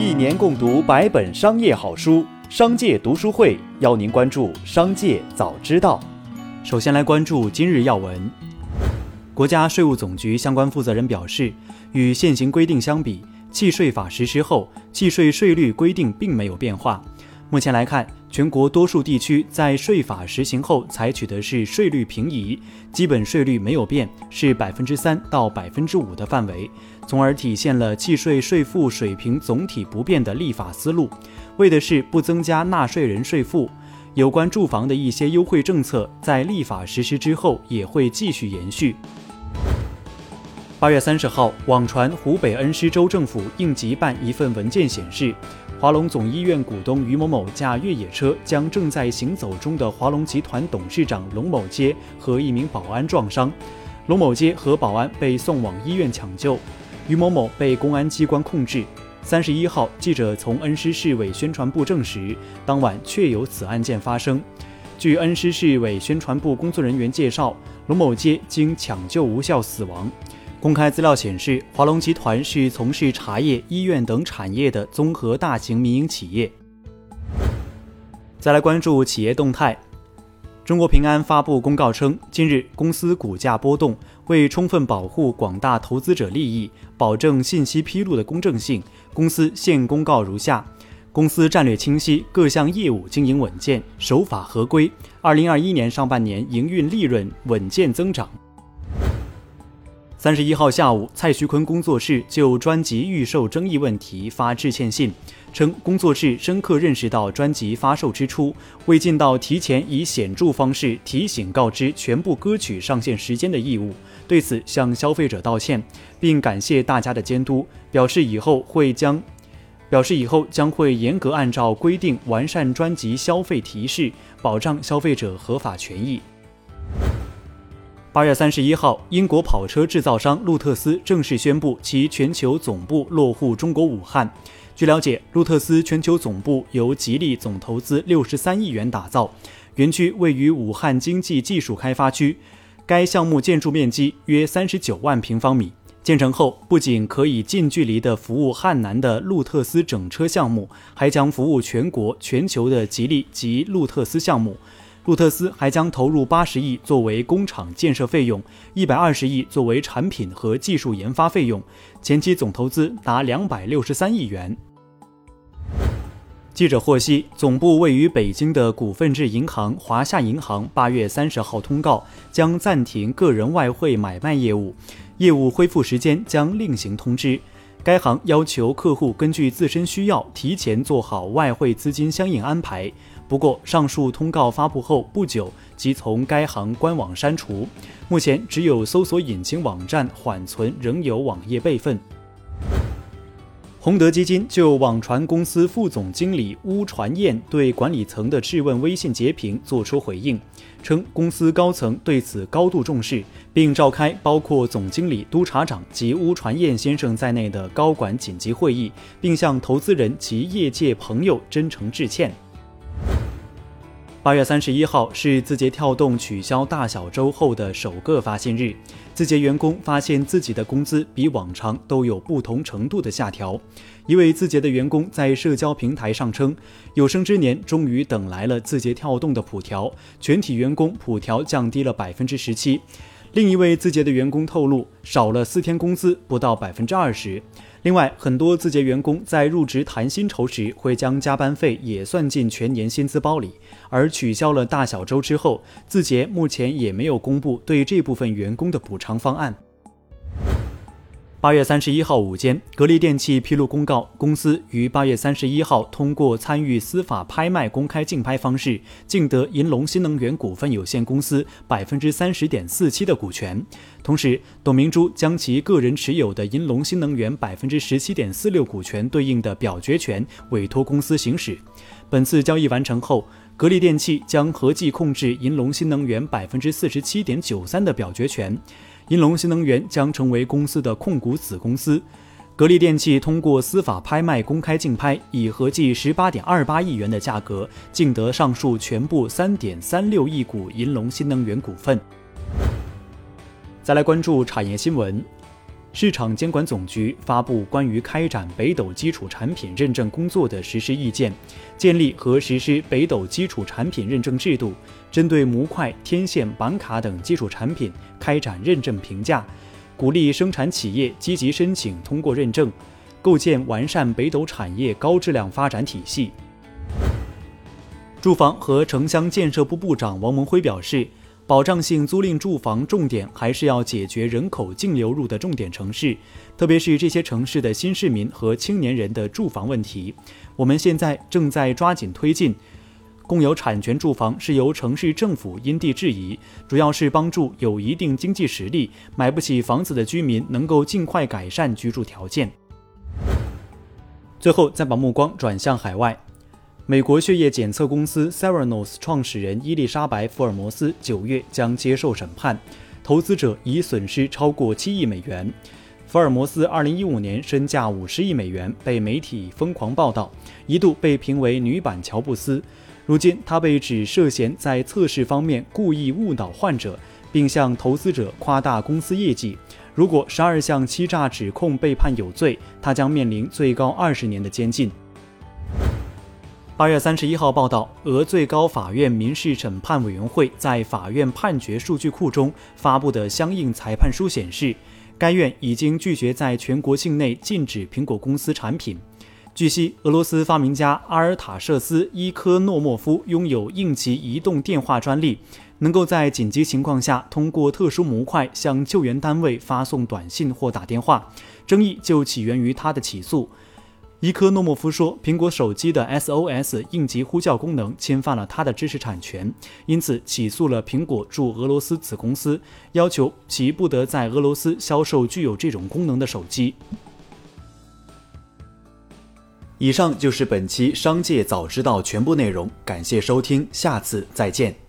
一年共读百本商业好书，商界读书会邀您关注商界早知道。首先来关注今日要闻。国家税务总局相关负责人表示，与现行规定相比，契税法实施后，契税税率规定并没有变化。目前来看，全国多数地区在税法实行后采取的是税率平移，基本税率没有变，是百分之三到百分之五的范围，从而体现了契税税负水平总体不变的立法思路，为的是不增加纳税人税负。有关住房的一些优惠政策，在立法实施之后也会继续延续。八月三十号，网传湖北恩施州政府应急办一份文件显示。华龙总医院股东于某某驾越野车将正在行走中的华龙集团董事长龙某街和一名保安撞伤，龙某街和保安被送往医院抢救，于某某被公安机关控制。三十一号，记者从恩施市委宣传部证实，当晚确有此案件发生。据恩施市委宣传部工作人员介绍，龙某街经抢救无效死亡。公开资料显示，华龙集团是从事茶叶、医院等产业的综合大型民营企业。再来关注企业动态，中国平安发布公告称，近日公司股价波动，为充分保护广大投资者利益，保证信息披露的公正性，公司现公告如下：公司战略清晰，各项业务经营稳健，守法合规。二零二一年上半年营运利润稳健增长。三十一号下午，蔡徐坤工作室就专辑预售争议问题发致歉信，称工作室深刻认识到专辑发售之初未尽到提前以显著方式提醒告知全部歌曲上线时间的义务，对此向消费者道歉，并感谢大家的监督，表示以后会将表示以后将会严格按照规定完善专辑消费提示，保障消费者合法权益。八月三十一号，英国跑车制造商路特斯正式宣布其全球总部落户中国武汉。据了解，路特斯全球总部由吉利总投资六十三亿元打造，园区位于武汉经济技术开发区。该项目建筑面积约三十九万平方米。建成后，不仅可以近距离的服务汉南的路特斯整车项目，还将服务全国、全球的吉利及路特斯项目。路特斯还将投入八十亿作为工厂建设费用，一百二十亿作为产品和技术研发费用，前期总投资达两百六十三亿元。记者获悉，总部位于北京的股份制银行华夏银行八月三十号通告，将暂停个人外汇买卖业务，业务恢复时间将另行通知。该行要求客户根据自身需要，提前做好外汇资金相应安排。不过，上述通告发布后不久即从该行官网删除，目前只有搜索引擎网站缓存仍有网页备份。洪德基金就网传公司副总经理邬传燕对管理层的质问微信截屏作出回应，称公司高层对此高度重视，并召开包括总经理、督察长及邬传燕先生在内的高管紧急会议，并向投资人及业界朋友真诚致歉。八月三十一号是字节跳动取消大小周后的首个发薪日，字节员工发现自己的工资比往常都有不同程度的下调。一位字节的员工在社交平台上称：“有生之年终于等来了字节跳动的普调，全体员工普调降低了百分之十七。”另一位字节的员工透露，少了四天工资不到百分之二十。另外，很多字节员工在入职谈薪酬时，会将加班费也算进全年薪资包里。而取消了大小周之后，字节目前也没有公布对这部分员工的补偿方案。八月三十一号午间，格力电器披露公告，公司于八月三十一号通过参与司法拍卖公开竞拍方式，竞得银龙新能源股份有限公司百分之三十点四七的股权。同时，董明珠将其个人持有的银龙新能源百分之十七点四六股权对应的表决权委托公司行使。本次交易完成后，格力电器将合计控制银龙新能源百分之四十七点九三的表决权。银龙新能源将成为公司的控股子公司。格力电器通过司法拍卖公开竞拍，以合计十八点二八亿元的价格竞得上述全部三点三六亿股银龙新能源股份。再来关注产业新闻。市场监管总局发布关于开展北斗基础产品认证工作的实施意见，建立和实施北斗基础产品认证制度，针对模块、天线、板卡等基础产品开展认证评价，鼓励生产企业积极申请通过认证，构建完善北斗产业高质量发展体系。住房和城乡建设部部长王蒙辉表示。保障性租赁住房重点还是要解决人口净流入的重点城市，特别是这些城市的新市民和青年人的住房问题。我们现在正在抓紧推进共有产权住房，是由城市政府因地制宜，主要是帮助有一定经济实力、买不起房子的居民能够尽快改善居住条件。最后，再把目光转向海外。美国血液检测公司 Theranos 创始人伊丽莎白·福尔摩斯九月将接受审判，投资者已损失超过七亿美元。福尔摩斯2015年身价五十亿美元，被媒体疯狂报道，一度被评为女版乔布斯。如今，他被指涉嫌在测试方面故意误导患者，并向投资者夸大公司业绩。如果十二项欺诈指控被判有罪，他将面临最高二十年的监禁。八月三十一号报道，俄最高法院民事审判委员会在法院判决数据库中发布的相应裁判书显示，该院已经拒绝在全国境内禁止苹果公司产品。据悉，俄罗斯发明家阿尔塔舍斯伊科诺莫夫拥有应急移动电话专利，能够在紧急情况下通过特殊模块向救援单位发送短信或打电话。争议就起源于他的起诉。伊科诺莫夫说，苹果手机的 SOS 应急呼叫功能侵犯了他的知识产权，因此起诉了苹果驻俄罗斯子公司，要求其不得在俄罗斯销售具有这种功能的手机。以上就是本期《商界早知道》全部内容，感谢收听，下次再见。